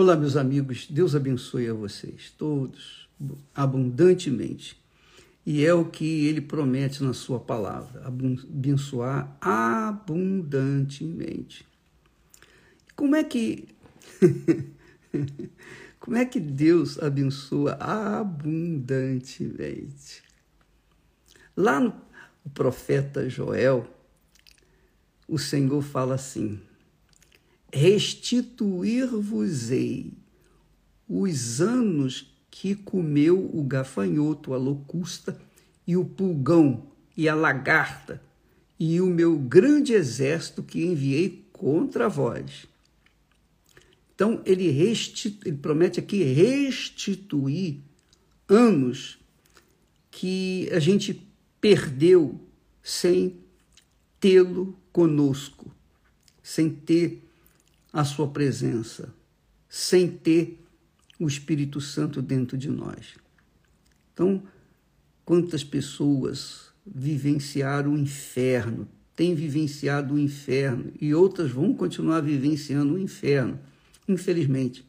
Olá, meus amigos, Deus abençoe a vocês todos abundantemente. E é o que ele promete na sua palavra: abençoar abundantemente. Como é que. Como é que Deus abençoa abundantemente? Lá no profeta Joel, o Senhor fala assim: restituir-vos-ei os anos que comeu o gafanhoto, a locusta e o pulgão e a lagarta e o meu grande exército que enviei contra vós. Então, ele, ele promete aqui restituir anos que a gente perdeu sem tê-lo conosco, sem ter a sua presença, sem ter o Espírito Santo dentro de nós. Então, quantas pessoas vivenciaram o inferno, têm vivenciado o inferno e outras vão continuar vivenciando o inferno, infelizmente.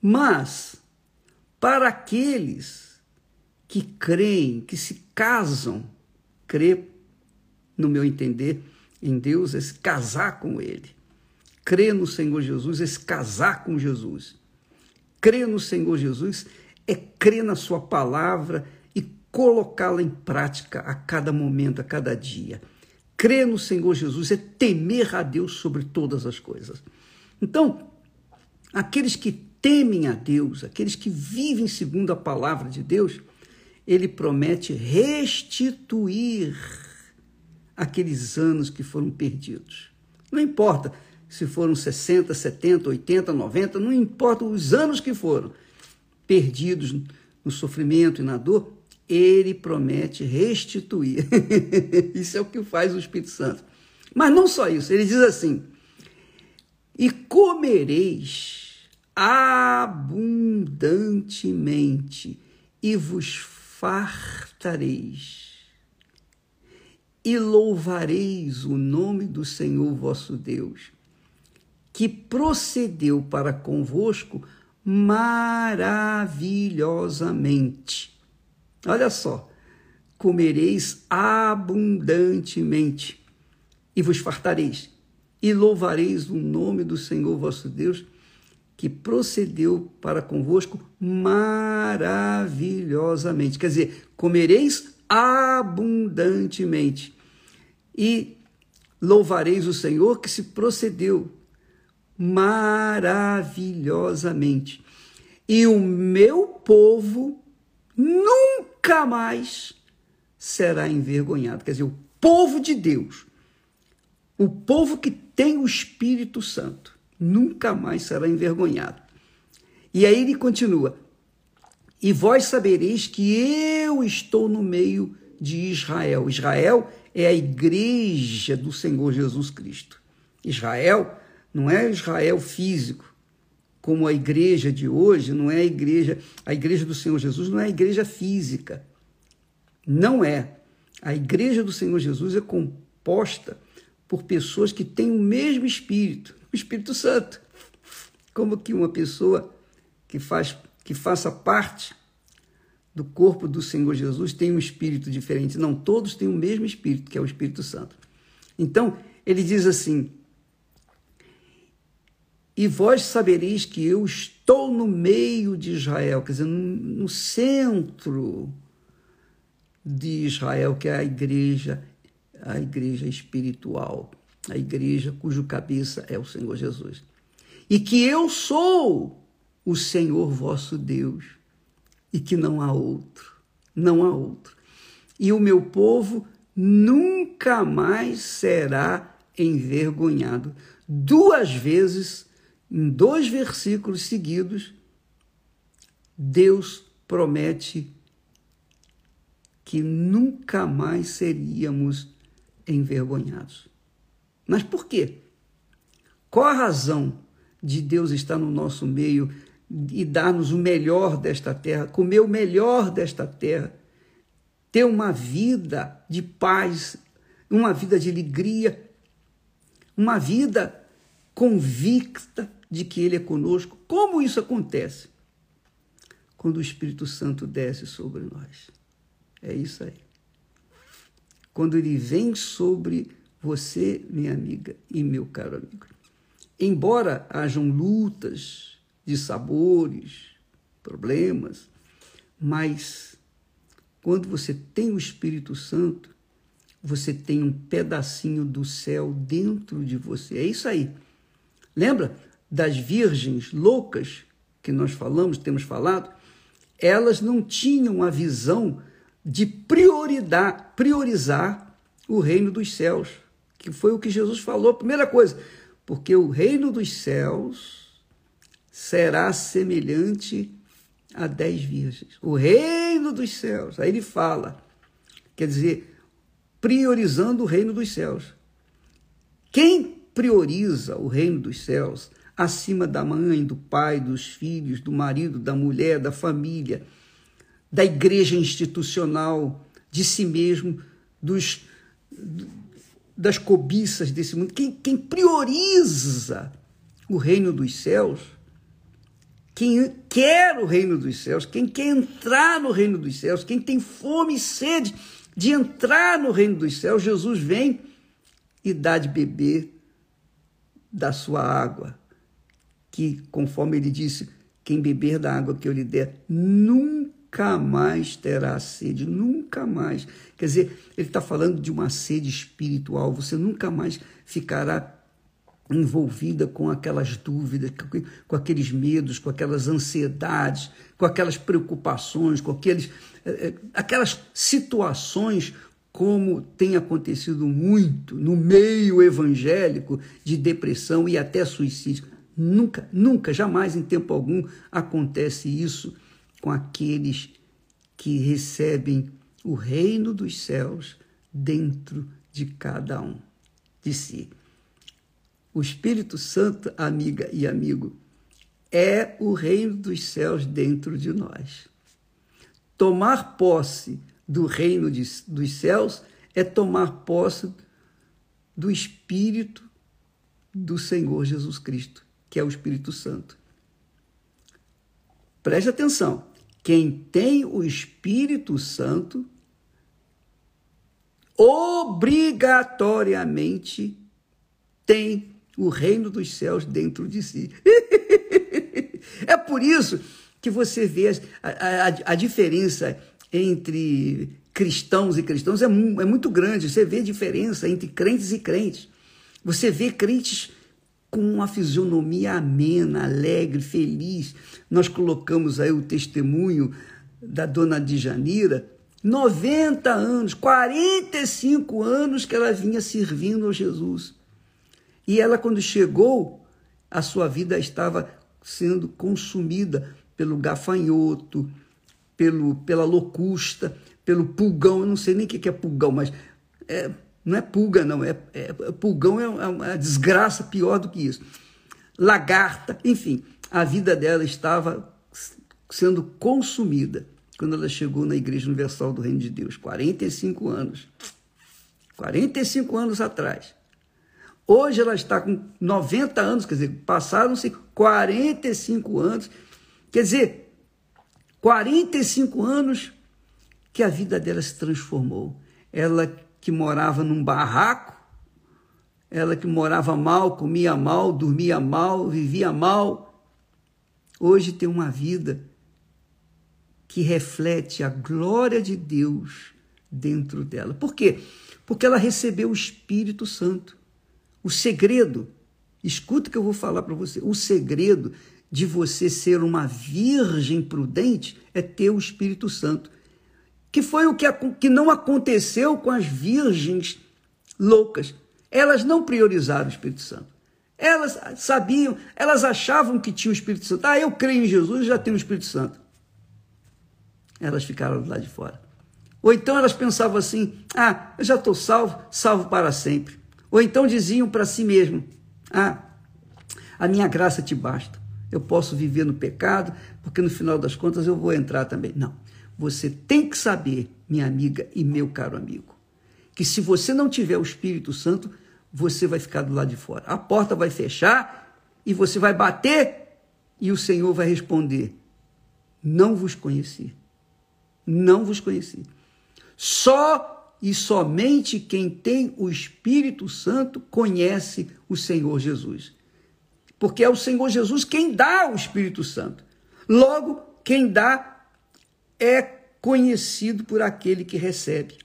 Mas, para aqueles que creem, que se casam, crer, no meu entender, em Deus é se casar com Ele Crer no Senhor Jesus é se casar com Jesus. Crer no Senhor Jesus é crer na Sua palavra e colocá-la em prática a cada momento, a cada dia. Crer no Senhor Jesus é temer a Deus sobre todas as coisas. Então, aqueles que temem a Deus, aqueles que vivem segundo a palavra de Deus, ele promete restituir aqueles anos que foram perdidos. Não importa se foram 60, 70, 80, 90, não importa os anos que foram, perdidos no sofrimento e na dor, ele promete restituir. isso é o que faz o Espírito Santo. Mas não só isso, ele diz assim: e comereis abundantemente e vos fartareis. E louvareis o nome do Senhor vosso Deus que procedeu para convosco maravilhosamente. Olha só, comereis abundantemente e vos fartareis, e louvareis o nome do Senhor vosso Deus, que procedeu para convosco maravilhosamente. Quer dizer, comereis abundantemente e louvareis o Senhor que se procedeu maravilhosamente. E o meu povo nunca mais será envergonhado. Quer dizer, o povo de Deus, o povo que tem o Espírito Santo, nunca mais será envergonhado. E aí ele continua: E vós sabereis que eu estou no meio de Israel. Israel é a igreja do Senhor Jesus Cristo. Israel não é Israel físico, como a igreja de hoje, não é a igreja, a igreja do Senhor Jesus não é a igreja física. Não é. A igreja do Senhor Jesus é composta por pessoas que têm o mesmo espírito, o Espírito Santo. Como que uma pessoa que faz que faça parte do corpo do Senhor Jesus tem um espírito diferente. Não, todos têm o mesmo espírito, que é o Espírito Santo. Então, ele diz assim: e vós sabereis que eu estou no meio de Israel, quer dizer, no centro de Israel, que é a igreja, a igreja espiritual, a igreja cujo cabeça é o Senhor Jesus. E que eu sou o Senhor vosso Deus, e que não há outro, não há outro. E o meu povo nunca mais será envergonhado. Duas vezes em dois versículos seguidos, Deus promete que nunca mais seríamos envergonhados. Mas por quê? Qual a razão de Deus estar no nosso meio e dar-nos o melhor desta terra, comer o melhor desta terra, ter uma vida de paz, uma vida de alegria, uma vida convicta de que Ele é conosco. Como isso acontece? Quando o Espírito Santo desce sobre nós. É isso aí. Quando ele vem sobre você, minha amiga e meu caro amigo. Embora hajam lutas de sabores, problemas, mas quando você tem o Espírito Santo, você tem um pedacinho do céu dentro de você. É isso aí. Lembra das virgens loucas que nós falamos, temos falado? Elas não tinham a visão de prioridade, priorizar o reino dos céus, que foi o que Jesus falou. Primeira coisa, porque o reino dos céus será semelhante a dez virgens. O reino dos céus. Aí ele fala, quer dizer, priorizando o reino dos céus. Quem prioriza o reino dos céus acima da mãe, do pai, dos filhos, do marido, da mulher, da família, da igreja institucional, de si mesmo, dos, das cobiças desse mundo. Quem, quem prioriza o reino dos céus, quem quer o reino dos céus, quem quer entrar no reino dos céus, quem tem fome e sede de entrar no reino dos céus, Jesus vem e dá de beber da sua água, que, conforme ele disse, quem beber da água que eu lhe der nunca mais terá sede, nunca mais. Quer dizer, ele está falando de uma sede espiritual, você nunca mais ficará envolvida com aquelas dúvidas, com aqueles medos, com aquelas ansiedades, com aquelas preocupações, com aqueles, eh, eh, aquelas situações como tem acontecido muito no meio evangélico de depressão e até suicídio. Nunca, nunca, jamais em tempo algum acontece isso com aqueles que recebem o reino dos céus dentro de cada um de si. O Espírito Santo, amiga e amigo, é o reino dos céus dentro de nós. Tomar posse do reino de, dos céus é tomar posse do Espírito do Senhor Jesus Cristo, que é o Espírito Santo. Preste atenção: quem tem o Espírito Santo obrigatoriamente tem o reino dos céus dentro de si. é por isso que você vê a, a, a diferença entre cristãos e cristãos é, é muito grande. Você vê a diferença entre crentes e crentes. Você vê crentes com uma fisionomia amena, alegre, feliz. Nós colocamos aí o testemunho da dona Djanira, 90 anos, 45 anos que ela vinha servindo a Jesus. E ela, quando chegou, a sua vida estava sendo consumida pelo gafanhoto, pelo, pela locusta, pelo pulgão. Eu não sei nem o que é pulgão, mas é, não é pulga, não. É, é pulgão é, é uma desgraça pior do que isso. Lagarta, enfim, a vida dela estava sendo consumida quando ela chegou na Igreja Universal do Reino de Deus, 45 anos. 45 anos atrás. Hoje ela está com 90 anos, quer dizer, passaram-se 45 anos. Quer dizer, 45 anos que a vida dela se transformou. Ela que morava num barraco, ela que morava mal, comia mal, dormia mal, vivia mal, hoje tem uma vida que reflete a glória de Deus dentro dela. Por quê? Porque ela recebeu o Espírito Santo. O segredo, escuta o que eu vou falar para você, o segredo de você ser uma virgem prudente é ter o Espírito Santo. Que foi o que, que não aconteceu com as virgens loucas. Elas não priorizaram o Espírito Santo. Elas sabiam, elas achavam que tinha o Espírito Santo. Ah, eu creio em Jesus já tenho o Espírito Santo. Elas ficaram do lado de fora. Ou então elas pensavam assim: ah, eu já estou salvo, salvo para sempre. Ou então diziam para si mesmo: Ah, a minha graça te basta. Eu posso viver no pecado, porque no final das contas eu vou entrar também. Não. Você tem que saber, minha amiga e meu caro amigo, que se você não tiver o Espírito Santo, você vai ficar do lado de fora. A porta vai fechar e você vai bater e o Senhor vai responder: Não vos conheci. Não vos conheci. Só e somente quem tem o Espírito Santo conhece o Senhor Jesus. Porque é o Senhor Jesus quem dá o Espírito Santo. Logo, quem dá é conhecido por aquele que recebe.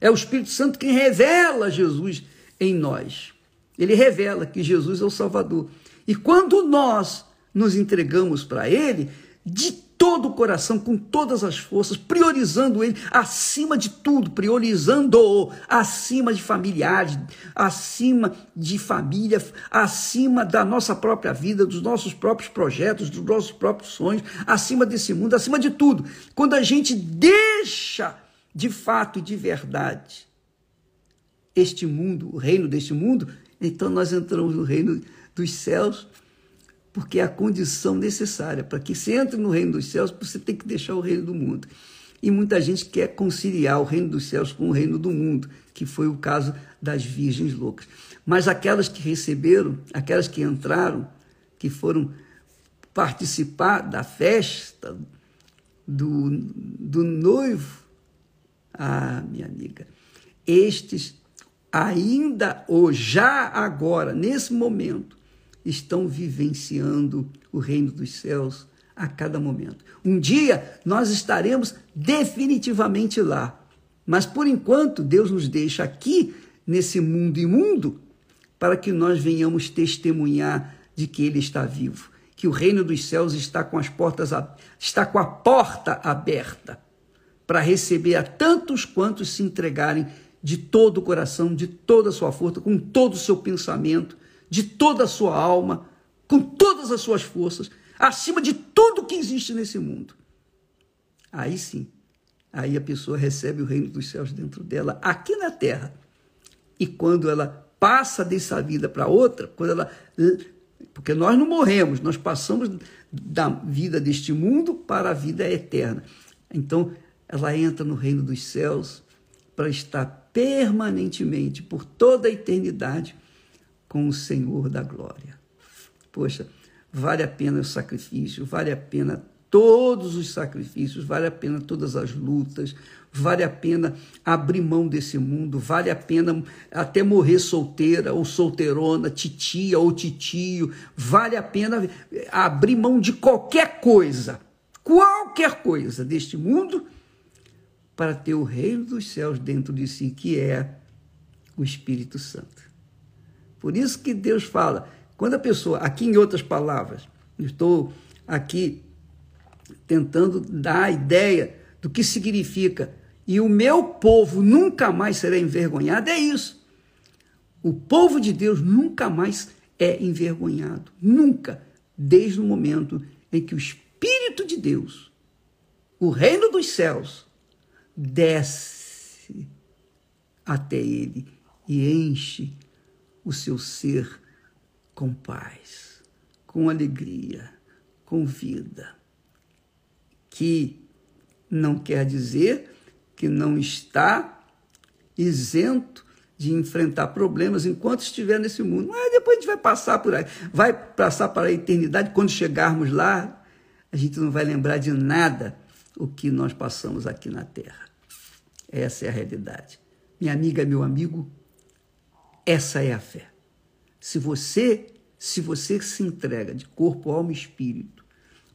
É o Espírito Santo quem revela Jesus em nós. Ele revela que Jesus é o Salvador. E quando nós nos entregamos para Ele, de todo o coração, com todas as forças, priorizando Ele acima de tudo, priorizando-o acima de familiares, acima de família, acima da nossa própria vida, dos nossos próprios projetos, dos nossos próprios sonhos, acima desse mundo, acima de tudo. Quando a gente deixa de fato e de verdade este mundo, o reino deste mundo, então nós entramos no reino dos céus, porque é a condição necessária para que você entre no reino dos céus, você tem que deixar o reino do mundo. E muita gente quer conciliar o reino dos céus com o reino do mundo, que foi o caso das virgens loucas. Mas aquelas que receberam, aquelas que entraram, que foram participar da festa do, do noivo, ah, minha amiga, estes ainda ou já agora, nesse momento, estão vivenciando o reino dos céus a cada momento. Um dia nós estaremos definitivamente lá. Mas por enquanto, Deus nos deixa aqui, nesse mundo imundo, para que nós venhamos testemunhar de que Ele está vivo, que o reino dos céus está com as portas está com a porta aberta para receber a tantos quantos se entregarem de todo o coração, de toda a sua força, com todo o seu pensamento, de toda a sua alma, com todas as suas forças, acima de tudo que existe nesse mundo. Aí sim, aí a pessoa recebe o reino dos céus dentro dela, aqui na terra. E quando ela passa dessa vida para outra, quando ela porque nós não morremos, nós passamos da vida deste mundo para a vida eterna. Então, ela entra no reino dos céus para estar permanentemente, por toda a eternidade, com o Senhor da glória. Poxa, vale a pena o sacrifício, vale a pena todos os sacrifícios, vale a pena todas as lutas, vale a pena abrir mão desse mundo, vale a pena até morrer solteira ou solteirona, titia ou titio, vale a pena abrir mão de qualquer coisa, qualquer coisa deste mundo para ter o reino dos céus dentro de si, que é o Espírito Santo. Por isso que Deus fala, quando a pessoa, aqui em outras palavras, estou aqui tentando dar a ideia do que significa e o meu povo nunca mais será envergonhado, é isso. O povo de Deus nunca mais é envergonhado, nunca, desde o momento em que o Espírito de Deus, o reino dos céus, desce até ele e enche o seu ser com paz, com alegria, com vida. Que não quer dizer que não está isento de enfrentar problemas enquanto estiver nesse mundo. Mas depois a gente vai passar por aí, vai passar para a eternidade. Quando chegarmos lá, a gente não vai lembrar de nada o que nós passamos aqui na Terra. Essa é a realidade. Minha amiga, meu amigo, essa é a fé. Se você, se você se entrega de corpo, alma e espírito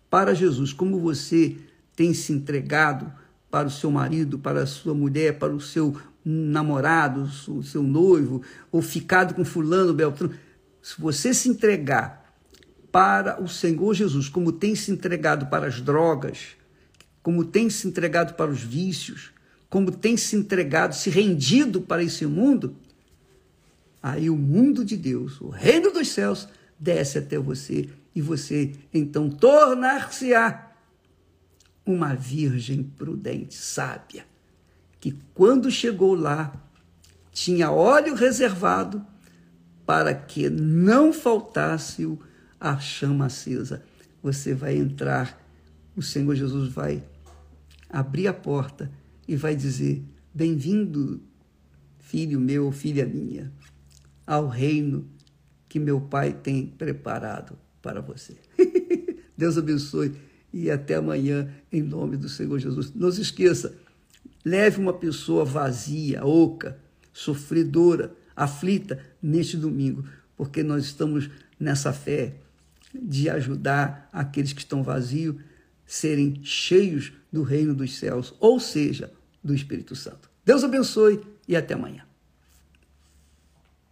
para Jesus, como você tem se entregado para o seu marido, para a sua mulher, para o seu namorado, o seu noivo, ou ficado com fulano, beltrano, se você se entregar para o Senhor Jesus, como tem se entregado para as drogas, como tem se entregado para os vícios, como tem se entregado, se rendido para esse mundo, aí o mundo de Deus, o reino dos céus, desce até você e você então tornar-se-á uma virgem prudente, sábia, que quando chegou lá tinha óleo reservado para que não faltasse a chama acesa. Você vai entrar, o Senhor Jesus vai abrir a porta e vai dizer: Bem-vindo, filho meu, filha minha, ao reino que meu Pai tem preparado para você. Deus abençoe e até amanhã, em nome do Senhor Jesus. Não se esqueça, leve uma pessoa vazia, oca, sofredora, aflita neste domingo, porque nós estamos nessa fé de ajudar aqueles que estão vazios serem cheios do reino dos céus, ou seja, do Espírito Santo. Deus abençoe e até amanhã.